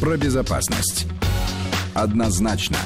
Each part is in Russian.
про безопасность. Однозначно.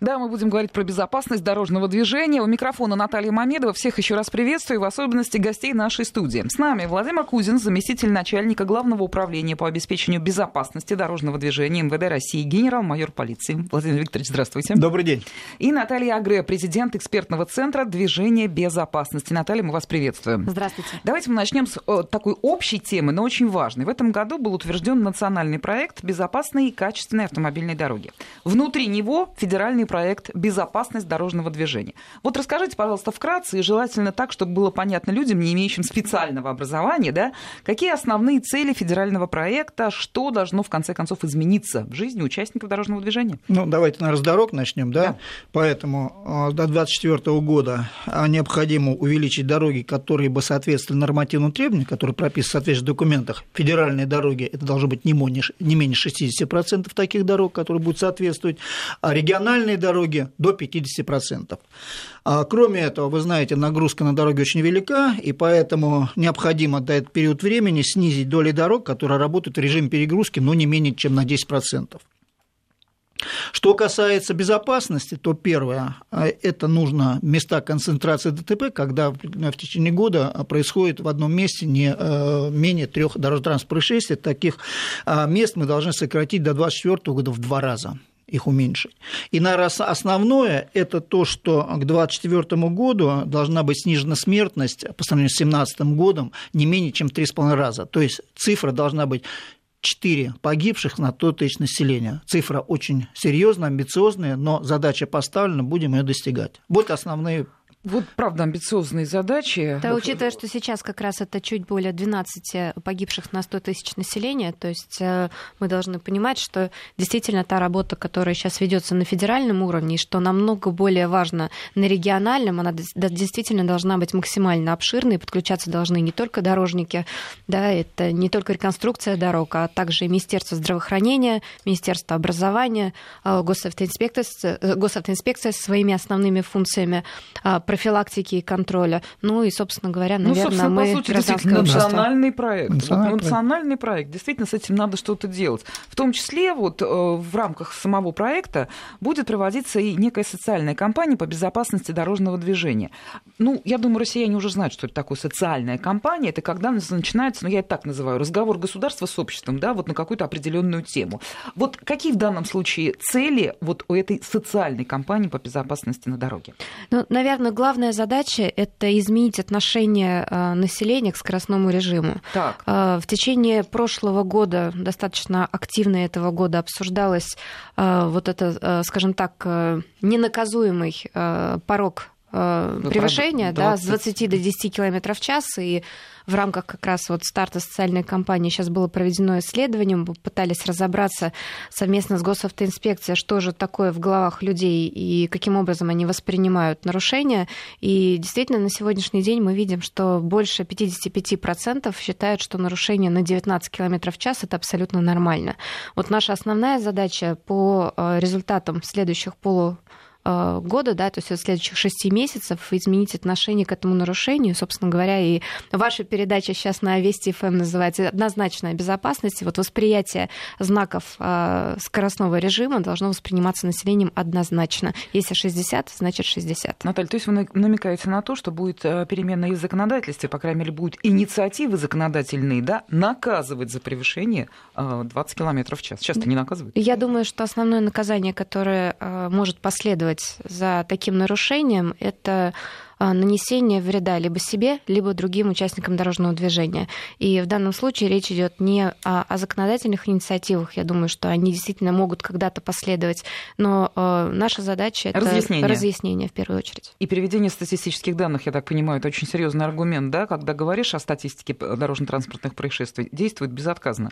Да, мы будем говорить про безопасность дорожного движения. У микрофона Наталья Мамедова. Всех еще раз приветствую, в особенности гостей нашей студии. С нами Владимир Кузин, заместитель начальника Главного управления по обеспечению безопасности дорожного движения МВД России, генерал-майор полиции. Владимир Викторович, здравствуйте. Добрый день. И Наталья Агре, президент экспертного центра движения безопасности. Наталья, мы вас приветствуем. Здравствуйте. Давайте мы начнем с такой общей темы, но очень важной. В этом году был утвержден национальный проект безопасной и качественной автомобильной дороги. Внутри него федеральный проект «Безопасность дорожного движения». Вот расскажите, пожалуйста, вкратце, и желательно так, чтобы было понятно людям, не имеющим специального образования, да, какие основные цели федерального проекта, что должно, в конце концов, измениться в жизни участников дорожного движения? Ну, давайте, наверное, с дорог начнем, да? да. Поэтому э, до 2024 года а, необходимо увеличить дороги, которые бы соответствовали нормативным требованиям, которые прописаны в соответствующих документах. Федеральные дороги – это должно быть не менее 60% таких дорог, которые будут соответствовать, а региональные дороги до 50%. А кроме этого, вы знаете, нагрузка на дороги очень велика, и поэтому необходимо до этого период времени снизить доли дорог, которые работают в режиме перегрузки, но не менее чем на 10%. Что касается безопасности, то первое, это нужно места концентрации ДТП, когда в течение года происходит в одном месте не э, менее трех дорожно-транспортных происшествий. Таких а, мест мы должны сократить до 2024 года в два раза их уменьшить. И, наверное, основное – это то, что к 2024 году должна быть снижена смертность по сравнению с 2017 годом не менее чем в 3,5 раза. То есть цифра должна быть 4 погибших на 100 тысяч населения. Цифра очень серьезная, амбициозная, но задача поставлена, будем ее достигать. Вот основные вот, правда, амбициозные задачи. Да, учитывая, что сейчас как раз это чуть более 12 погибших на 100 тысяч населения, то есть э, мы должны понимать, что действительно та работа, которая сейчас ведется на федеральном уровне, и что намного более важно на региональном, она действительно должна быть максимально обширной, подключаться должны не только дорожники, да, это не только реконструкция дорог, а также и Министерство здравоохранения, Министерство образования, э, госавтоинспекция, э, госавтоинспекция со своими основными функциями, профилактики и контроля. Ну и, собственно говоря, наверное, ну, собственно, мы... по сути, действительно, национальный проект. Национальный, вот, национальный проект. Действительно, с этим надо что-то делать. В том числе вот э, в рамках самого проекта будет проводиться и некая социальная кампания по безопасности дорожного движения. Ну, я думаю, россияне уже знают, что это такое социальная кампания. Это когда начинается, ну, я это так называю, разговор государства с обществом, да, вот на какую-то определенную тему. Вот какие в данном случае цели вот у этой социальной кампании по безопасности на дороге? Ну, наверное, главная задача – это изменить отношение э, населения к скоростному режиму. Так. Э, в течение прошлого года, достаточно активно этого года, обсуждалось э, вот это, скажем так, ненаказуемый порог превышения да, с 20 до 10 км в час, и в рамках как раз вот старта социальной кампании сейчас было проведено исследование, мы пытались разобраться совместно с госавтоинспекцией, что же такое в головах людей и каким образом они воспринимают нарушения. И действительно, на сегодняшний день мы видим, что больше 55% считают, что нарушение на 19 км в час это абсолютно нормально. Вот наша основная задача по э, результатам следующих полу Э, года, да, то есть в следующих шести месяцев изменить отношение к этому нарушению. Собственно говоря, и ваша передача сейчас на Вести ФМ называется «Однозначная безопасность». Вот восприятие знаков э, скоростного режима должно восприниматься населением однозначно. Если 60, значит 60. Наталья, то есть вы намекаете на то, что будет э, перемена и в законодательстве, по крайней мере, будут инициативы законодательные, да, наказывать за превышение 20 км в час. Часто не наказывают? Я думаю, что основное наказание, которое может последовать последовать за таким нарушением, это а, нанесение вреда либо себе, либо другим участникам дорожного движения. И в данном случае речь идет не о, о законодательных инициативах, я думаю, что они действительно могут когда-то последовать, но э, наша задача это разъяснение. разъяснение в первую очередь. И приведение статистических данных, я так понимаю, это очень серьезный аргумент, да, когда говоришь о статистике дорожно-транспортных происшествий, действует безотказно.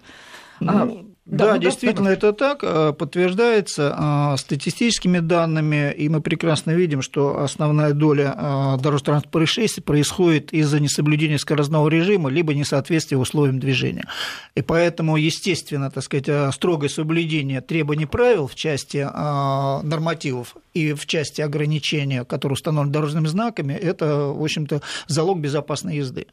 Ну, да, да, действительно, это так, а, подтверждается а, статистическими данными, и мы прекрасно видим, что основная доля а, дорожно-транспортных происшествий происходит из-за несоблюдения скоростного режима, либо несоответствия условиям движения. И поэтому, естественно, так сказать, строгое соблюдение требований правил в части нормативов и в части ограничения, которые установлены дорожными знаками, это, в общем-то, залог безопасной езды.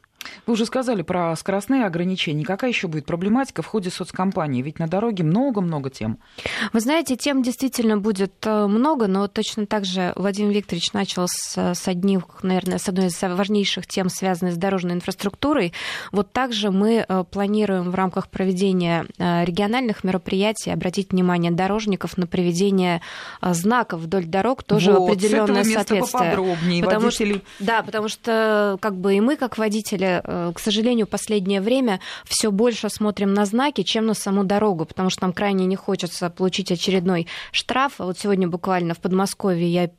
Вы уже сказали про скоростные ограничения. Какая еще будет проблематика в ходе соцкомпании? Ведь на дороге много-много тем. Вы знаете, тем действительно будет э, много, но точно так же Владимир Викторович начал с, с одних, наверное, с одной из важнейших тем, связанных с дорожной инфраструктурой. Вот также мы э, планируем в рамках проведения э, региональных мероприятий обратить внимание дорожников на приведение знаков вдоль дорог, тоже вот, определенное соответствие. Потому водители... что, да, потому что как бы и мы, как водители, Э, к сожалению, последнее время все больше смотрим на знаки, чем на саму дорогу, потому что нам крайне не хочется получить очередной штраф. Вот сегодня буквально в Подмосковье я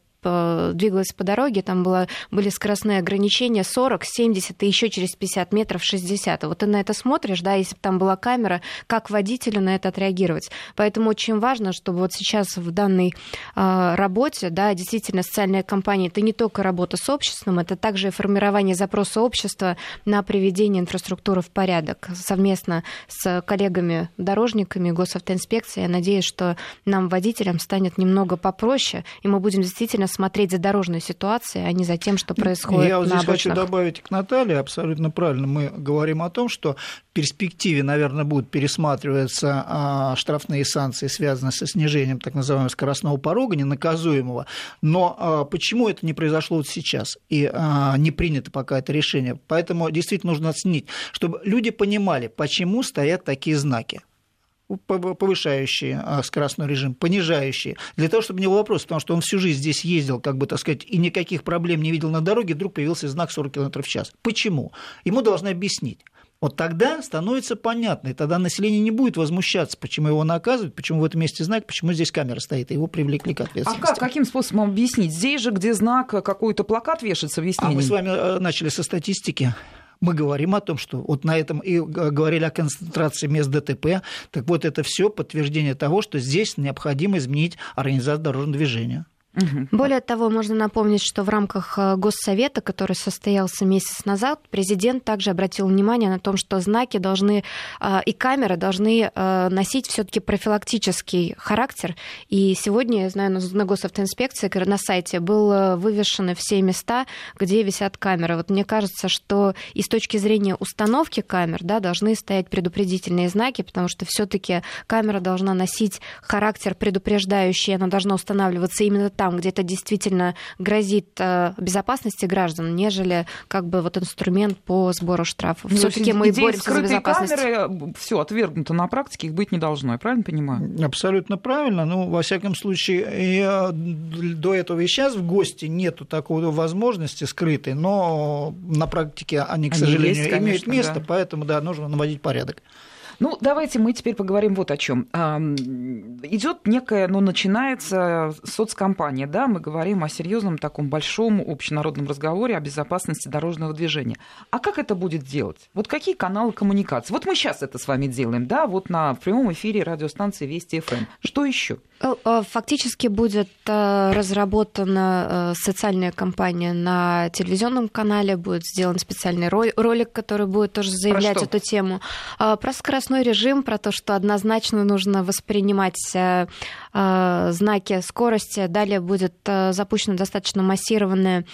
двигалась по дороге, там было, были скоростные ограничения 40, 70 и еще через 50 метров 60. Вот ты на это смотришь, да, если бы там была камера, как водителю на это отреагировать. Поэтому очень важно, чтобы вот сейчас в данной э, работе, да, действительно социальная компания, это не только работа с обществом, это также формирование запроса общества на приведение инфраструктуры в порядок совместно с коллегами-дорожниками госавтоинспекции. Я надеюсь, что нам, водителям, станет немного попроще, и мы будем действительно смотреть за дорожной ситуацией, а не за тем, что происходит Я вот здесь обочинах. хочу добавить к Наталье, абсолютно правильно. Мы говорим о том, что в перспективе, наверное, будут пересматриваться а, штрафные санкции, связанные со снижением так называемого скоростного порога, ненаказуемого. Но а, почему это не произошло вот сейчас и а, не принято пока это решение? Поэтому действительно нужно оценить, чтобы люди понимали, почему стоят такие знаки повышающие а, скоростной режим, понижающие, для того, чтобы не было вопроса, потому что он всю жизнь здесь ездил, как бы, так сказать, и никаких проблем не видел на дороге, вдруг появился знак 40 км в час. Почему? Ему должны объяснить. Вот тогда становится понятно, и тогда население не будет возмущаться, почему его наказывают, почему в этом месте знак, почему здесь камера стоит, и его привлекли к ответственности. А как, каким способом объяснить? Здесь же, где знак, какой-то плакат вешается, объяснение? А мы с вами э, начали со статистики мы говорим о том, что вот на этом и говорили о концентрации мест ДТП, так вот это все подтверждение того, что здесь необходимо изменить организацию дорожного движения. Более того, можно напомнить, что в рамках э, Госсовета, который состоялся месяц назад, президент также обратил внимание на том, что знаки должны э, и камеры должны э, носить все-таки профилактический характер. И сегодня, я знаю, на госавтоинспекции на сайте был вывешены все места, где висят камеры. Вот мне кажется, что и с точки зрения установки камер да, должны стоять предупредительные знаки, потому что все-таки камера должна носить характер предупреждающий, она должна устанавливаться именно там, там, где это действительно грозит э, безопасности граждан, нежели как бы вот инструмент по сбору штрафов. Ну, Все-таки мы боремся за безопасность. камеры, все отвергнуто на практике, их быть не должно, я правильно понимаю? Абсолютно правильно. Ну, во всяком случае, и до этого и сейчас в гости нету такой возможности скрытой, но на практике они, к они сожалению, есть, конечно, имеют место, да. поэтому, да, нужно наводить порядок. Ну, давайте мы теперь поговорим вот о чем. Идет некая, ну, начинается соцкомпания, да, мы говорим о серьезном таком большом общенародном разговоре о безопасности дорожного движения. А как это будет делать? Вот какие каналы коммуникации? Вот мы сейчас это с вами делаем, да, вот на прямом эфире радиостанции Вести ФМ. Что еще? Э, э, фактически будет э, разработана социальная кампания на телевизионном канале, будет сделан специальный ролик, который будет тоже заявлять эту тему. Про скоростной режим, про то, что однозначно нужно воспринимать знаки скорости. Далее будет запущена достаточно массированная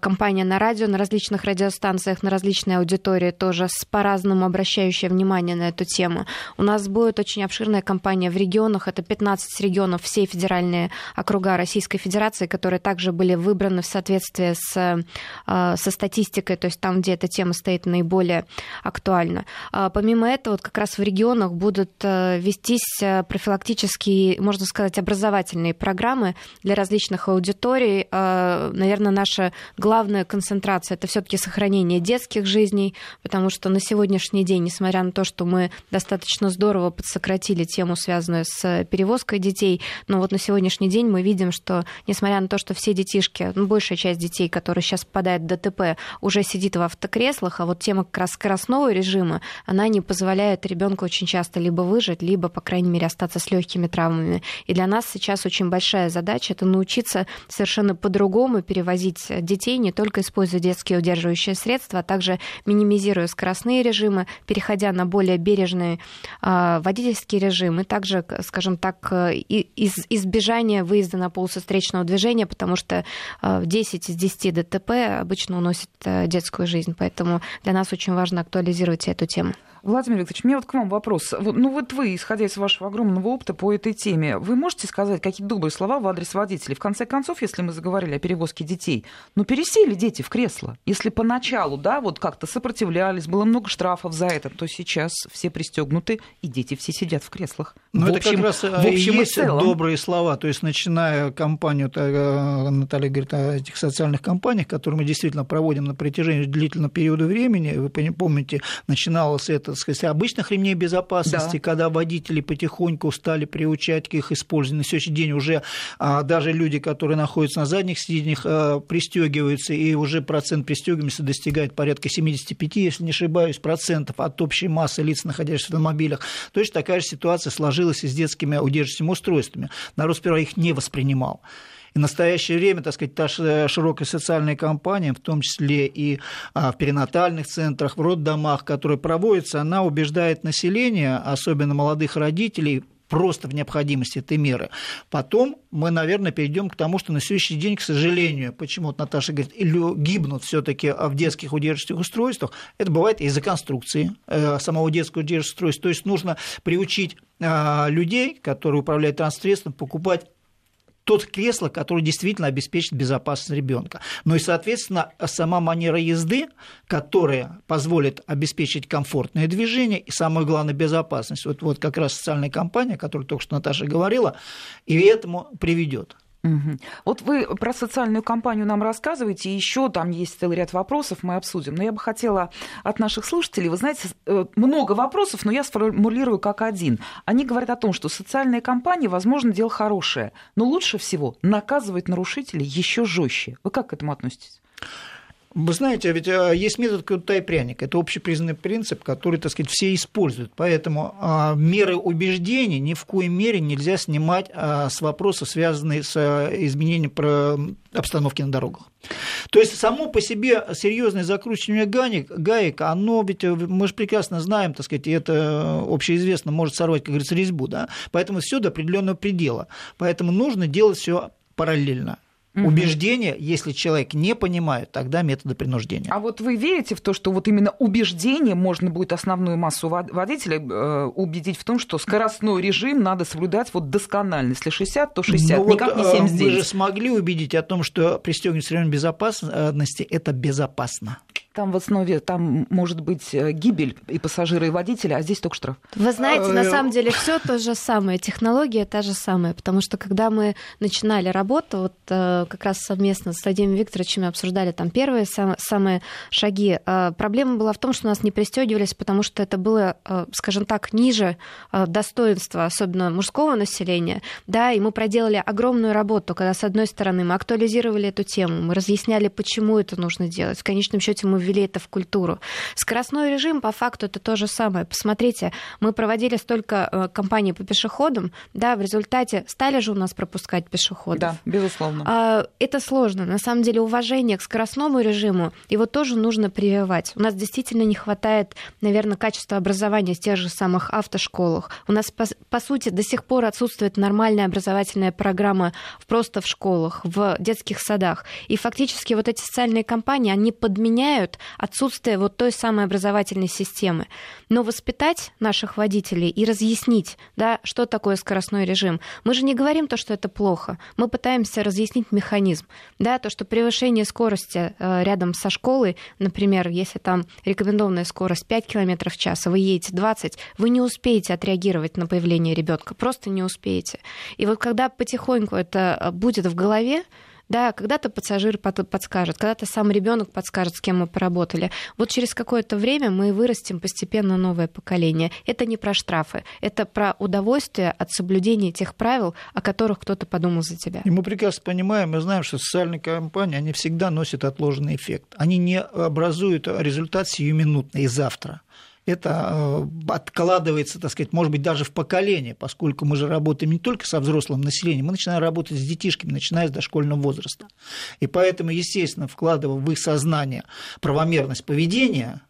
кампания на радио, на различных радиостанциях, на различной аудитории тоже с по-разному обращающая внимание на эту тему. У нас будет очень обширная кампания в регионах, это 15 регионов, все федеральные округа Российской Федерации, которые также были выбраны в соответствии с, э, со статистикой, то есть там, где эта тема стоит наиболее актуальна. А помимо этого, вот как раз в регионах будут э, вестись э, профилактические, можно сказать, образовательные программы для различных аудиторий. Наверное, наша главная концентрация это все-таки сохранение детских жизней, потому что на сегодняшний день, несмотря на то, что мы достаточно здорово подсократили тему, связанную с перевозкой детей. Но вот на сегодняшний день мы видим, что несмотря на то, что все детишки, ну, большая часть детей, которые сейчас попадают в ДТП, уже сидит в автокреслах, а вот тема как раз скоростного режима, она не позволяет ребенку очень часто либо выжить, либо, по крайней мере, остаться с легкими травмами. И для нас сейчас очень большая задача это научиться совершенно по-другому перевозить детей, не только используя детские удерживающие средства, а также минимизируя скоростные режимы, переходя на более бережный э, водительский режим, и также, скажем так, из, избежания выезда на полосу встречного движения, потому что 10 из 10 ДТП обычно уносит детскую жизнь. Поэтому для нас очень важно актуализировать эту тему. Владимир Викторович, у меня вот к вам вопрос. Ну вот вы, исходя из вашего огромного опыта по этой теме, вы можете сказать какие-то добрые слова в адрес водителей? В конце концов, если мы заговорили о перевозке детей, ну пересели дети в кресло. Если поначалу, да, вот как-то сопротивлялись, было много штрафов за это, то сейчас все пристегнуты, и дети все сидят в креслах. Ну это как раз в общем и есть целом. добрые слова. То есть начиная кампанию, э, Наталья говорит о этих социальных кампаниях, которые мы действительно проводим на протяжении длительного периода времени, вы помните, начиналось это так сказать, обычных ремней безопасности, да. когда водители потихоньку стали приучать к их использованию. На сегодняшний день уже а, даже люди, которые находятся на задних сиденьях, а, пристегиваются, и уже процент пристегиваемости достигает порядка 75, если не ошибаюсь, процентов от общей массы лиц, находящихся в автомобилях. Точно такая же ситуация сложилась и с детскими удерживающими устройствами. Народ сперва их не воспринимал. И в настоящее время, так сказать, та широкая социальная кампания, в том числе и а, в перинатальных центрах, в роддомах, которая проводится, она убеждает население, особенно молодых родителей, просто в необходимости этой меры. Потом мы, наверное, перейдем к тому, что на сегодняшний день, к сожалению, почему вот Наташа говорит, гибнут все-таки в детских удерживающих устройствах, это бывает из-за конструкции э, самого детского удерживающего устройства. То есть нужно приучить а, людей, которые управляют транспортным покупать тот кресло, которое действительно обеспечит безопасность ребенка. Ну и, соответственно, сама манера езды, которая позволит обеспечить комфортное движение и, самое главное, безопасность. Вот, вот как раз социальная компания, о которой только что Наташа говорила, и этому приведет. Угу. Вот вы про социальную кампанию нам рассказываете, еще там есть целый ряд вопросов, мы обсудим. Но я бы хотела от наших слушателей, вы знаете, э, много вопросов, но я сформулирую как один. Они говорят о том, что социальная кампания, возможно, дело хорошее, но лучше всего наказывать нарушителей еще жестче. Вы как к этому относитесь? Вы знаете, ведь э, есть метод кнута и пряника. Это общепризнанный принцип, который, так сказать, все используют. Поэтому а, меры убеждений ни в коей мере нельзя снимать а, с вопросов, связанных с э, изменением обстановки на дорогах. То есть само по себе серьезное закручивание гаек, гаек, оно ведь, э, мы же прекрасно знаем, так сказать, и это общеизвестно, может сорвать, как говорится, резьбу, да? поэтому все до определенного предела. Поэтому нужно делать все параллельно угу. убеждения, если человек не понимает, тогда методы принуждения. А вот вы верите в то, что вот именно убеждение можно будет основную массу водителей э, убедить в том, что скоростной режим надо соблюдать вот досконально. Если 60, то 60, ну, никак вот, не 79. Э, мы же смогли убедить о том, что пристегивание ремнем безопасности – это безопасно. Там в основе там может быть э, гибель и пассажира, и водителя, а здесь только штраф. Вы знаете, на самом деле все то же самое, технология та же самая, потому что когда мы начинали работу, вот э, как раз совместно с Владимиром Викторовичем обсуждали там первые самые шаги, э, проблема была в том, что нас не пристегивались, потому что это было, скажем так, ниже достоинства, особенно мужского населения, да, и мы проделали огромную работу, когда с одной стороны мы актуализировали эту тему, мы разъясняли, почему это нужно делать, в конечном счете мы ввели это в культуру. Скоростной режим, по факту, это то же самое. Посмотрите, мы проводили столько э, кампаний по пешеходам, да, в результате стали же у нас пропускать пешеходов. Да, безусловно. А, это сложно. На самом деле уважение к скоростному режиму, его тоже нужно прививать. У нас действительно не хватает, наверное, качества образования в тех же самых автошколах. У нас, по, по сути, до сих пор отсутствует нормальная образовательная программа просто в школах, в детских садах. И фактически вот эти социальные кампании, они подменяют отсутствие вот той самой образовательной системы. Но воспитать наших водителей и разъяснить, да, что такое скоростной режим. Мы же не говорим то, что это плохо. Мы пытаемся разъяснить механизм. Да, то, что превышение скорости э, рядом со школой, например, если там рекомендованная скорость 5 км в час, а вы едете 20, вы не успеете отреагировать на появление ребенка, просто не успеете. И вот когда потихоньку это э, будет в голове, да, когда-то пассажир подскажет, когда-то сам ребенок подскажет, с кем мы поработали. Вот через какое-то время мы вырастим постепенно новое поколение. Это не про штрафы, это про удовольствие от соблюдения тех правил, о которых кто-то подумал за тебя. И мы прекрасно понимаем, мы знаем, что социальные компании, они всегда носят отложенный эффект. Они не образуют результат сиюминутный и завтра это э, откладывается, так сказать, может быть, даже в поколение, поскольку мы же работаем не только со взрослым населением, мы начинаем работать с детишками, начиная с дошкольного возраста. И поэтому, естественно, вкладывая в их сознание правомерность поведения,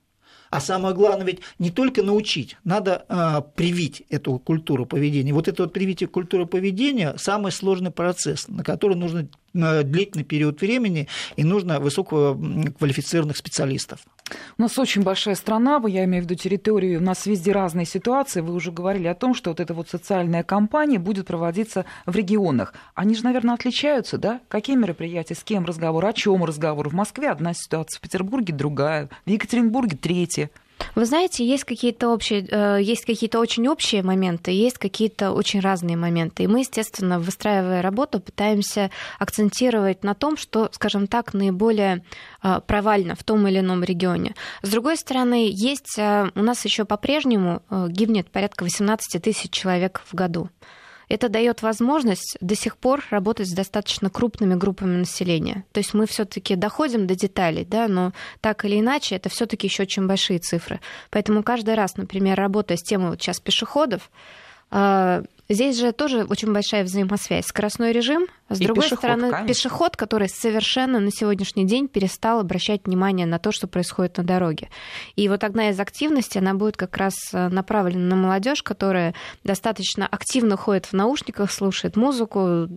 А самое главное ведь не только научить, надо э, привить эту культуру поведения. Вот это вот привитие культуры поведения – самый сложный процесс, на который нужно длительный период времени и нужно высококвалифицированных специалистов. У нас очень большая страна, я имею в виду территорию, у нас везде разные ситуации. Вы уже говорили о том, что вот эта вот социальная кампания будет проводиться в регионах. Они же, наверное, отличаются, да? Какие мероприятия, с кем разговор, о чем разговор? В Москве одна ситуация, в Петербурге другая, в Екатеринбурге третья. Вы знаете, есть какие-то общие, э, есть какие-то очень общие моменты, есть какие-то очень разные моменты. И мы, естественно, выстраивая работу, пытаемся акцентировать на том, что, скажем так, наиболее э, провально в том или ином регионе. С другой стороны, есть э, у нас еще по-прежнему гибнет порядка 18 тысяч человек в году. Это дает возможность до сих пор работать с достаточно крупными группами населения. То есть мы все-таки доходим до деталей, да, но так или иначе это все-таки еще очень большие цифры. Поэтому каждый раз, например, работая с темой вот сейчас пешеходов, а, Здесь же тоже очень большая взаимосвязь. Скоростной режим, с и другой пешеход, стороны, конечно. пешеход, который совершенно на сегодняшний день перестал обращать внимание на то, что происходит на дороге. И вот одна из активностей, она будет как раз э, направлена на молодежь, которая достаточно активно ходит в наушниках, слушает музыку,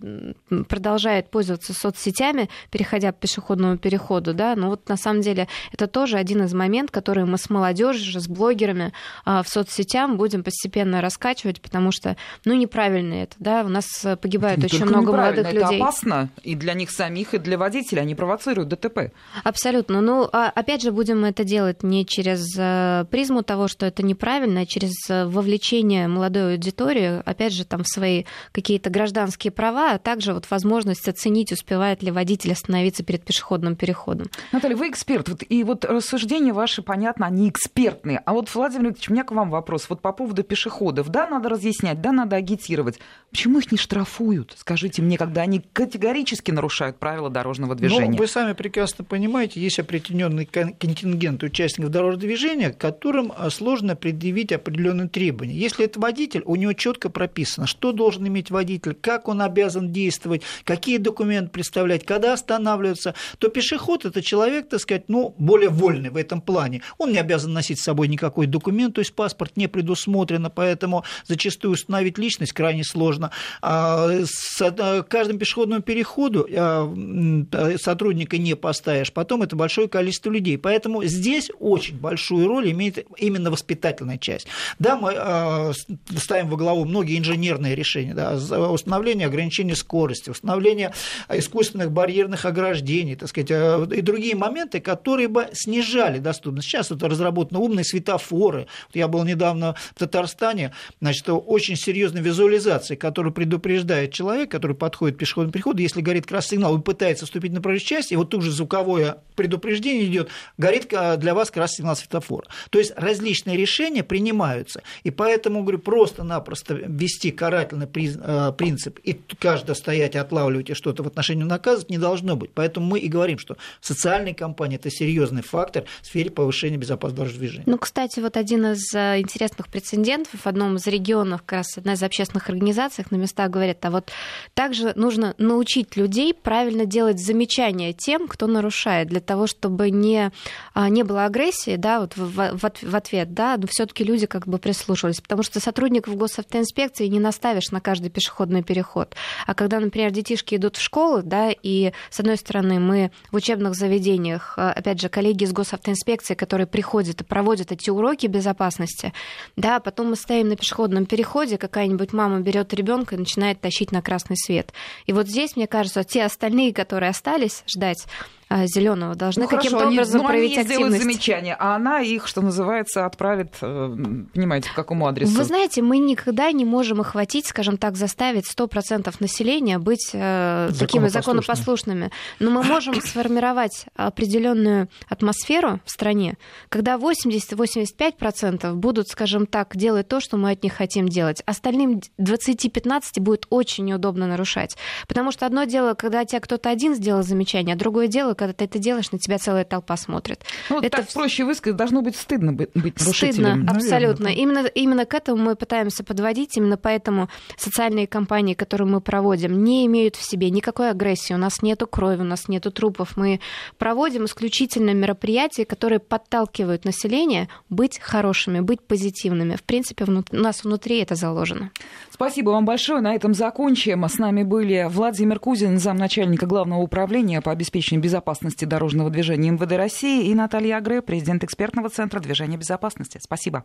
продолжает пользоваться соцсетями, переходя по пешеходному переходу. Да? Но вот на самом деле это тоже один из моментов, который мы с молодежью, с блогерами а, в соцсетях будем постепенно раскачивать, потому что ну, неправильно это, да, у нас э, погибает это очень много молодых людей. Это опасно и для них самих, и для водителей, они провоцируют ДТП. Абсолютно. Ну, а, опять же, будем это делать не через э, призму того, что это неправильно, а через э, вовлечение молодой аудитории, опять же, там, в свои какие-то гражданские права, а также вот возможность оценить, успевает ли водитель остановиться перед пешеходным переходом. Наталья, вы эксперт, вот, и вот рассуждения ваши, понятно, они экспертные. А вот, Владимир Викторович, у меня к вам вопрос. Вот по поводу пешеходов. Да, надо разъяснять, да, надо агитировать агитировать. Почему их не штрафуют? Скажите мне, когда они категорически нарушают правила дорожного движения. Ну, вы сами прекрасно понимаете, есть определенный контингент участников дорожного движения, которым а, сложно предъявить определенные требования. Если это водитель, у него четко прописано, что должен иметь водитель, как он обязан действовать, какие документы представлять, когда останавливаться, то пешеход это человек, так сказать, ну, более вольный в этом плане. Он не обязан носить с собой никакой документ, то есть паспорт не предусмотрено, поэтому зачастую установить личность крайне сложно. А с э, каждым пешеходному переходу э, сотрудника не поставишь, потом это большое количество людей. Поэтому здесь очень большую роль имеет именно воспитательная часть. Да, мы э, ставим во главу многие инженерные решения, да, установление ограничения скорости, установление искусственных барьерных ограждений, так сказать, и другие моменты, которые бы снижали доступность. Сейчас вот разработаны умные светофоры. Я был недавно в Татарстане, значит, очень серьезно визуализации, которая предупреждает человек, который подходит к пешеходному переходу, если горит красный сигнал, он пытается вступить на проезжую часть, и вот тут же звуковое предупреждение идет, горит для вас красный сигнал светофора. То есть различные решения принимаются. И поэтому, говорю, просто-напросто ввести карательный э, принцип и каждый стоять и отлавливать и что-то в отношении наказывать не должно быть. Поэтому мы и говорим, что социальная компания – это серьезный фактор в сфере повышения безопасности дорожного движения. Ну, кстати, вот один из э, интересных прецедентов в одном из регионов, как раз одна из общественных общественных организациях на местах говорят, а вот также нужно научить людей правильно делать замечания тем, кто нарушает, для того, чтобы не, а, не было агрессии, да, вот в, в, в ответ, да, но все таки люди как бы прислушивались, потому что сотрудников госавтоинспекции не наставишь на каждый пешеходный переход. А когда, например, детишки идут в школу, да, и, с одной стороны, мы в учебных заведениях, а, опять же, коллеги из госавтоинспекции, которые приходят и проводят эти уроки безопасности, да, а потом мы стоим на пешеходном переходе, какая-нибудь мама мама берет ребенка и начинает тащить на красный свет. И вот здесь, мне кажется, те остальные, которые остались ждать, зеленого должны ну, каким-то образом ну, проявить они активность. замечание, а она их, что называется, отправит, э, понимаете, к какому адресу? Вы знаете, мы никогда не можем охватить, скажем так, заставить 100% населения быть э, такими законопослушными. Но мы можем сформировать определенную атмосферу в стране, когда 80-85% будут, скажем так, делать то, что мы от них хотим делать. Остальным 20-15 будет очень неудобно нарушать. Потому что одно дело, когда тебя кто-то один сделал замечание, а другое дело, когда ты это делаешь, на тебя целая толпа смотрит. Ну, это так проще высказать, должно быть стыдно быть нарушителем. Стыдно, абсолютно. Именно, именно к этому мы пытаемся подводить, именно поэтому социальные кампании, которые мы проводим, не имеют в себе никакой агрессии, у нас нету крови, у нас нету трупов. Мы проводим исключительно мероприятия, которые подталкивают население быть хорошими, быть позитивными. В принципе, у нас внутри это заложено. Спасибо вам большое. На этом закончим. С нами были Владимир Кузин, замначальника Главного управления по обеспечению безопасности дорожного движения МВД России и Наталья Агре, президент экспертного центра движения безопасности. Спасибо.